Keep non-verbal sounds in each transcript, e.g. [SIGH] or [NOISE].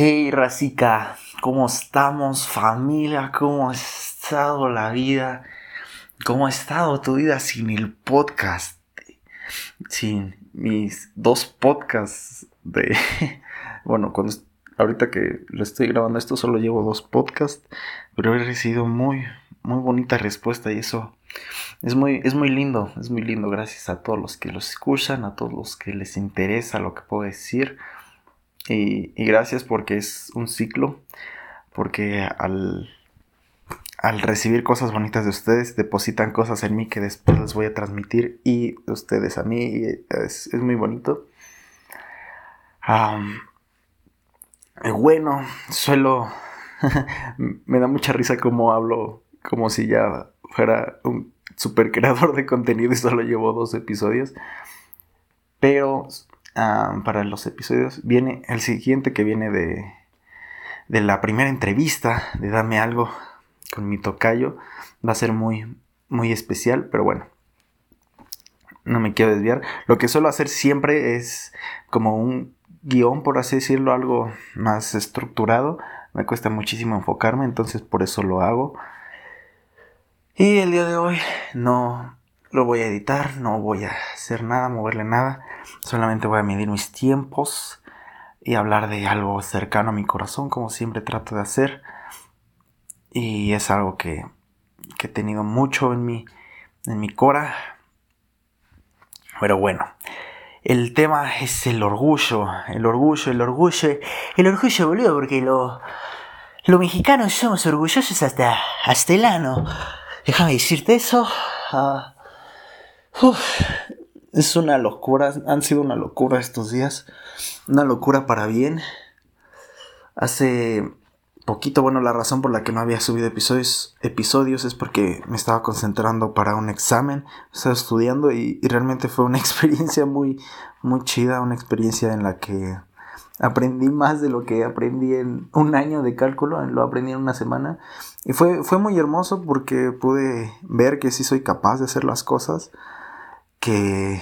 Hey Racica, ¿cómo estamos familia? ¿Cómo ha estado la vida? ¿Cómo ha estado tu vida sin el podcast? Sin mis dos podcasts de... [LAUGHS] Bueno, cuando, ahorita que lo estoy grabando esto solo llevo dos podcasts, pero he recibido muy, muy bonita respuesta y eso es muy, es muy lindo, es muy lindo. Gracias a todos los que los escuchan, a todos los que les interesa lo que puedo decir. Y, gracias porque es un ciclo, porque al, al recibir cosas bonitas de ustedes, depositan cosas en mí que después les voy a transmitir y ustedes a mí. es, muy bonito. bueno, suelo... [LAUGHS] me da mucha risa como hablo, como si ya fuera un super creador de contenido y solo llevo dos episodios. Pero Ah, para los episodios viene el siguiente que viene de, de la primera entrevista de Dame Algo con mi tocayo. Va a ser muy, muy especial, pero bueno. No me quiero desviar. Lo que suelo hacer siempre es como un guion, por así decirlo, algo más estructurado. Me cuesta muchísimo enfocarme, entonces por eso lo hago. Y el día de hoy no, lo voy a editar, no voy a hacer nada, moverle nada. Solamente voy a medir mis tiempos y hablar de algo cercano a mi corazón, como siempre trato de hacer. Y es algo que, he tenido mucho en mi, en mi cora. Pero bueno, el tema es el orgullo, el orgullo, el orgullo, el orgullo, boludo, porque lo, los mexicanos somos orgullosos hasta, hasta el ano. Déjame decirte eso. Es una locura, han sido una locura estos días, una locura para bien. Hace poquito, bueno, la razón por la que no había subido episodios, episodios es porque me estaba concentrando para un examen, estaba estudiando y, realmente fue una [LAUGHS] experiencia muy, muy chida, una experiencia en la que aprendí más de lo que aprendí en un año de cálculo, lo aprendí en una semana. Y fue, fue muy hermoso porque pude ver que sí soy capaz de hacer las cosas que,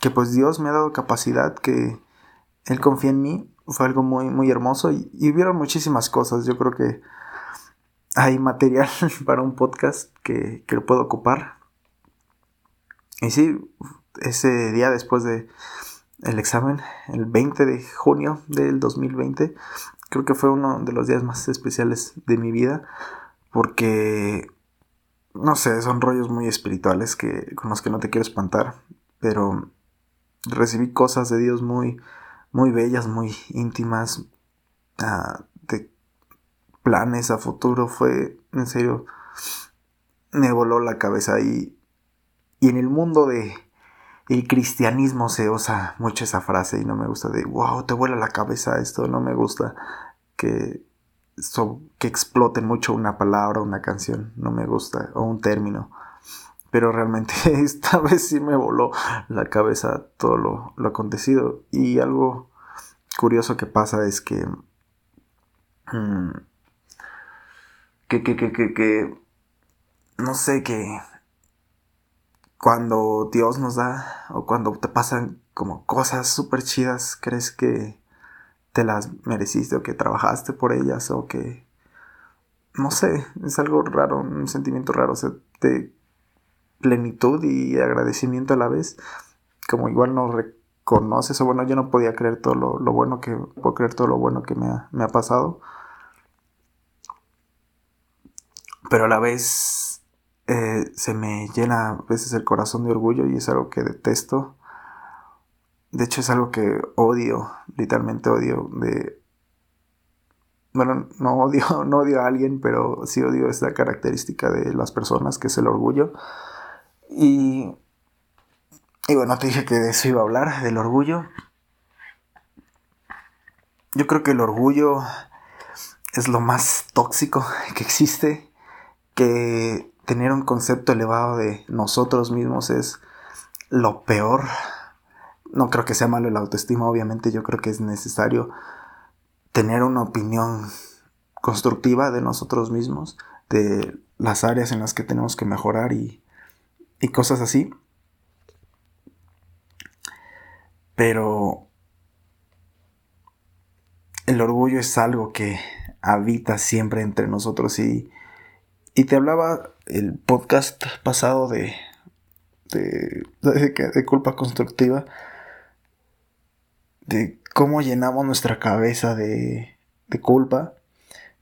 que pues Dios me ha dado capacidad, que Él confía en mí, fue algo muy, muy hermoso y, y hubieron muchísimas cosas, yo creo que hay material [LAUGHS] para un podcast que, que lo puedo ocupar. Y sí, ese día después de el examen, el 20 de junio del 2020, creo que fue uno de los días más especiales de mi vida porque no sé, son rollos muy espirituales que, con los que no te quiero espantar, pero recibí cosas de Dios muy, muy bellas, muy íntimas, uh, de planes a futuro, fue, en serio, me voló la cabeza y, y en el mundo de el cristianismo se usa mucho esa frase y no me gusta de, wow, te vuela la cabeza esto, no me gusta que que explote mucho una palabra, una canción, no me gusta, o un término. Pero realmente [LAUGHS] esta vez sí me voló la cabeza todo lo, acontecido. Y algo curioso que pasa es que, mm, que, que, que, que, que, no sé, que cuando Dios nos da, o cuando te pasan como cosas súper chidas, crees que te las mereciste o que trabajaste por ellas o que no sé, es algo raro, un sentimiento raro, de plenitud y agradecimiento a la vez, como igual no reconoces, o bueno, yo no podía creer todo lo, bueno que, puedo creer todo lo bueno que me ha, me ha, pasado, pero a la vez eh, se me llena a veces el corazón de orgullo y es algo que detesto de hecho es algo que odio, literalmente odio de... Bueno, no odio, [LAUGHS] no odio a alguien, pero sí odio esta característica de las personas, que es el orgullo. Y, y bueno, te dije que de eso iba a hablar, del orgullo. Yo creo que el orgullo es lo más tóxico [LAUGHS] que existe, que tener un concepto elevado de nosotros mismos es lo peor no creo que sea malo el autoestima, obviamente yo creo que es necesario tener una opinión constructiva de nosotros mismos, de las áreas en las que tenemos que mejorar y, y cosas así. Pero el orgullo es algo que habita siempre entre nosotros y, y te hablaba el podcast pasado de, de, [LAUGHS] de, culpa constructiva, de cómo llenamos nuestra cabeza de, de culpa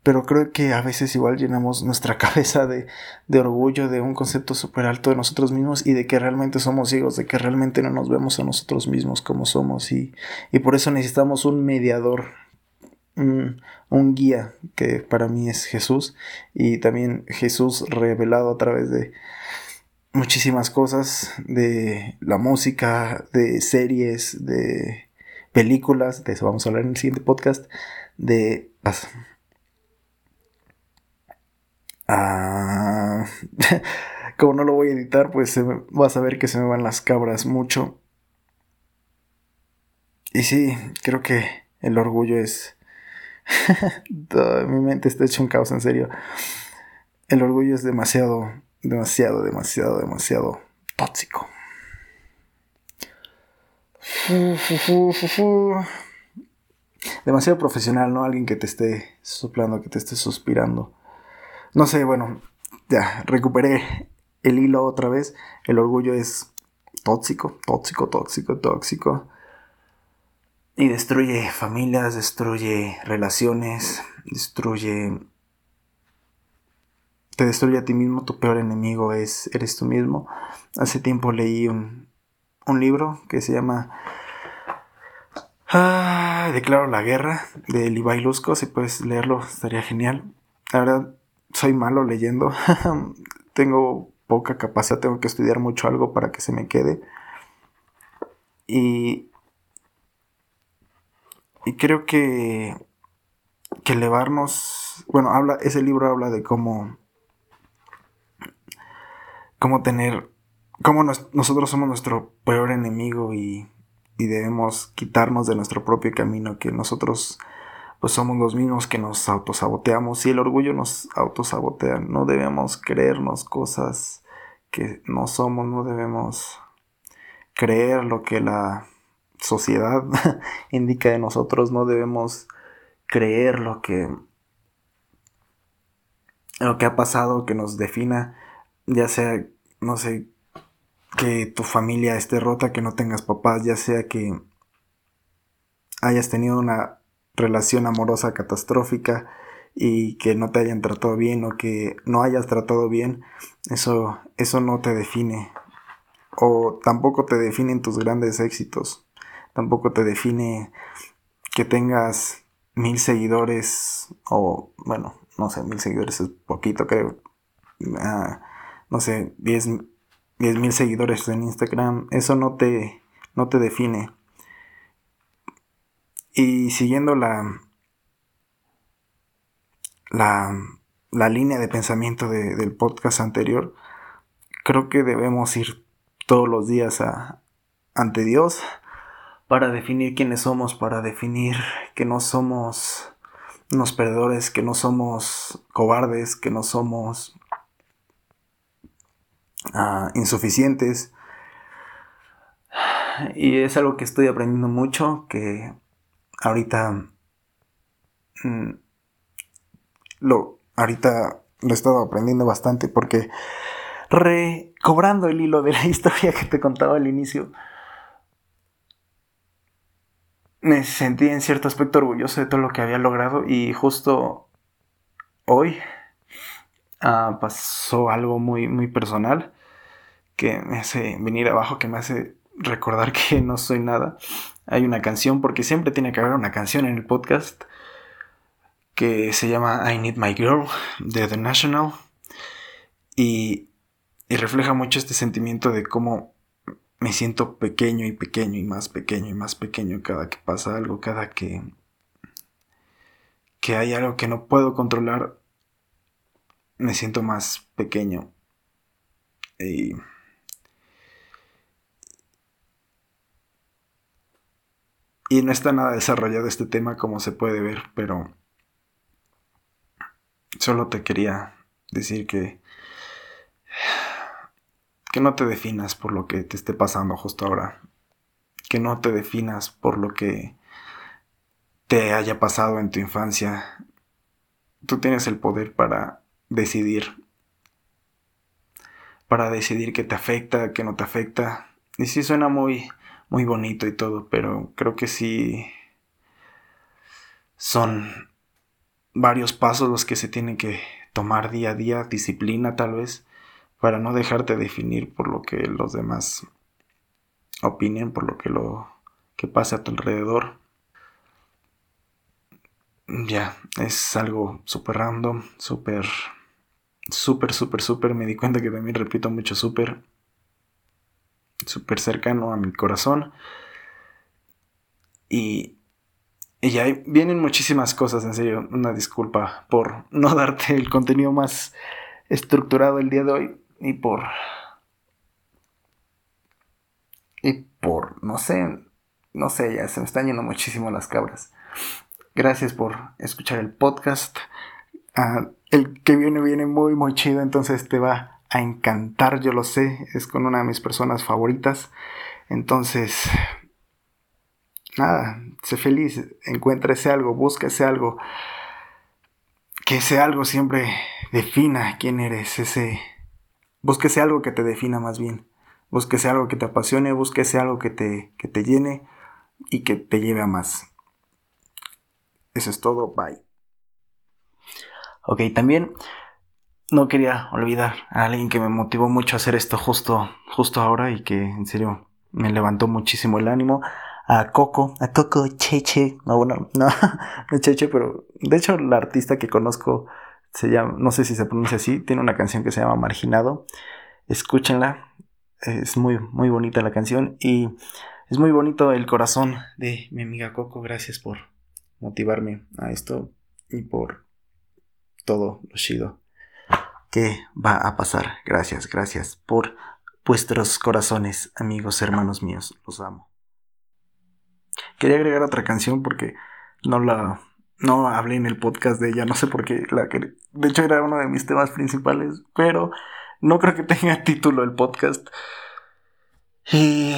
pero creo que a veces igual llenamos nuestra [LAUGHS] cabeza de, de orgullo, de un concepto súper alto de nosotros mismos y de que realmente somos ciegos, de que realmente no nos vemos a nosotros mismos como somos. Y, y por eso necesitamos un mediador, un, un, guía que para mí es Jesús y también Jesús revelado a través de muchísimas cosas, de la música, de series, de películas, de eso vamos a hablar en el siguiente podcast, de Ah, [LAUGHS] como no lo voy a editar, pues vas a ver que se me van las cabras mucho. Y sí, creo que el orgullo es... [LAUGHS] Mi mente está hecho un caos, en serio. El orgullo es demasiado, demasiado, demasiado, demasiado tóxico. Demasiado profesional, ¿no? Alguien que te esté soplando, que te esté suspirando. No sé, bueno, ya, recuperé el hilo otra vez. El orgullo es tóxico, tóxico, tóxico, tóxico. Y destruye familias, destruye relaciones, destruye... Te destruye a ti mismo, tu peor enemigo es, eres tú mismo. Hace tiempo leí un, un libro que se llama ah, Declaro la guerra de Levi Lusco. Si puedes leerlo, estaría genial. La verdad, soy malo leyendo. [LAUGHS] tengo poca capacidad, tengo que estudiar mucho algo para que se me quede. Y, y creo que, que elevarnos, bueno, habla, ese libro habla de cómo, cómo tener, cómo nosotros somos nuestro peor enemigo y, y debemos quitarnos de nuestro propio camino, que nosotros pues somos los mismos que nos autosaboteamos y el orgullo nos autosabotea. No debemos creernos cosas que no somos, no debemos creer lo que la sociedad [LAUGHS] indica de nosotros, no debemos creer lo que lo que ha pasado que nos defina, ya sea, no sé, que tu familia esté rota, que no tengas papás, ya sea que hayas tenido una relación amorosa catastrófica y que no te hayan tratado bien o que no hayas tratado bien, eso, eso no te define. O tampoco te definen tus grandes éxitos. Tampoco te define que tengas mil seguidores o, bueno, no sé, mil seguidores es poquito, creo. Ah, no sé, diez mil seguidores en Instagram. Eso no te, no te define. Y siguiendo la, la, línea de pensamiento del podcast anterior, creo que debemos ir todos los días a, ante Dios para definir quiénes somos, para definir que no somos unos perdedores, que no somos cobardes, que no somos ah, insuficientes. Y es algo que estoy aprendiendo mucho, que ahorita mm, lo ahorita lo he estado aprendiendo bastante porque recobrando el hilo de la [LAUGHS] historia que te contaba al inicio me sentí en cierto aspecto orgulloso de todo lo que había logrado y justo hoy ah, pasó algo muy muy personal que me hace venir abajo que me hace recordar que no soy nada hay una canción, porque siempre tiene que haber una canción en el podcast, que se llama I Need My Girl de The National. Y, y refleja mucho este sentimiento de cómo me siento pequeño y pequeño y más pequeño y más pequeño cada que pasa algo, cada que, que hay algo que no puedo controlar, me siento más pequeño. Y Y no está nada desarrollado este tema como se puede ver, pero solo te quería decir que que no te definas por lo que te esté pasando justo ahora, que no te definas por lo que te haya pasado en tu infancia, tú tienes el poder para decidir. Para decidir qué te afecta, qué no te afecta. Y sí suena muy, muy bonito y todo, pero creo que sí son varios pasos los que se tienen que tomar día a día, disciplina tal vez, para no dejarte definir por lo que los demás opinen, por lo que lo que pasa a tu alrededor. Ya, es algo súper random, súper, súper, súper, súper. Me di cuenta que también repito mucho súper, súper cercano a mi corazón. Y y vienen muchísimas cosas, en serio. Una disculpa por [LAUGHS] no darte el contenido más estructurado el día de hoy. Y por. Y por. No sé. No sé, ya se me están yendo muchísimo las cabras. Gracias por escuchar el podcast. Ah, el que viene viene muy, muy chido. Entonces te va a encantar, yo lo sé. Es con una de mis personas favoritas. Entonces nada, sé feliz, encuéntrese algo, búsquese algo, que ese algo siempre defina quién eres, ese, búsquese algo que te defina más bien, búsquese algo que te apasione, búsquese algo que te, que te llene y que te lleve a más. Eso es todo, bye. Ok, también no quería olvidar a alguien que me motivó mucho a hacer esto justo, justo ahora y que en serio me levantó muchísimo el ánimo. A Coco, a Coco Cheche, no, bueno, no, [LAUGHS] no Cheche, pero de hecho la artista que conozco se llama, no sé si se pronuncia así, tiene una canción que se llama Marginado, escúchenla, es muy, muy bonita la canción y es muy bonito el corazón de mi amiga Coco, gracias por motivarme a esto y por todo lo chido que va a pasar, gracias, gracias por vuestros corazones, amigos, hermanos míos, los amo. Quería agregar otra canción porque no la no hablé en el podcast de ella, no sé por qué la de hecho era uno de mis temas principales, pero no creo que tenga [LAUGHS] título el podcast. Y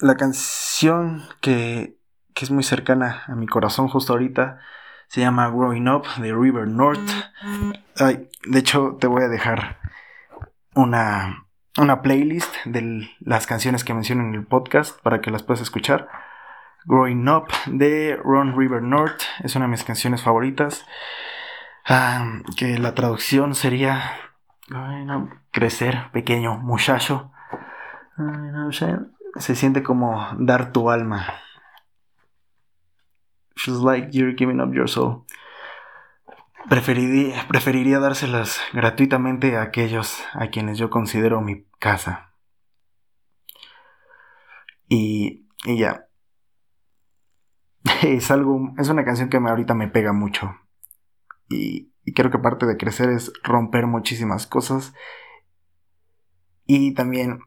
la canción que, que es muy cercana a mi corazón justo ahorita se llama Growing Up de River North. Ay, de hecho, te voy a dejar una, una playlist de las canciones que menciono en el podcast para que las puedas escuchar. Growing Up de Ron River North. Es una de mis canciones favoritas. Ah, que la traducción sería crecer, pequeño muchacho. Se siente como dar tu alma. Just like you're giving up your soul. Preferiría, preferiría dárselas gratuitamente a aquellos a quienes yo considero mi casa. Y, y ya, [LAUGHS] es algo, es una canción que ahorita me pega mucho. Y, creo que parte de crecer es romper muchísimas cosas. Y también...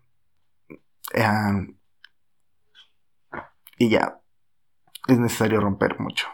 y ya, es necesario romper mucho.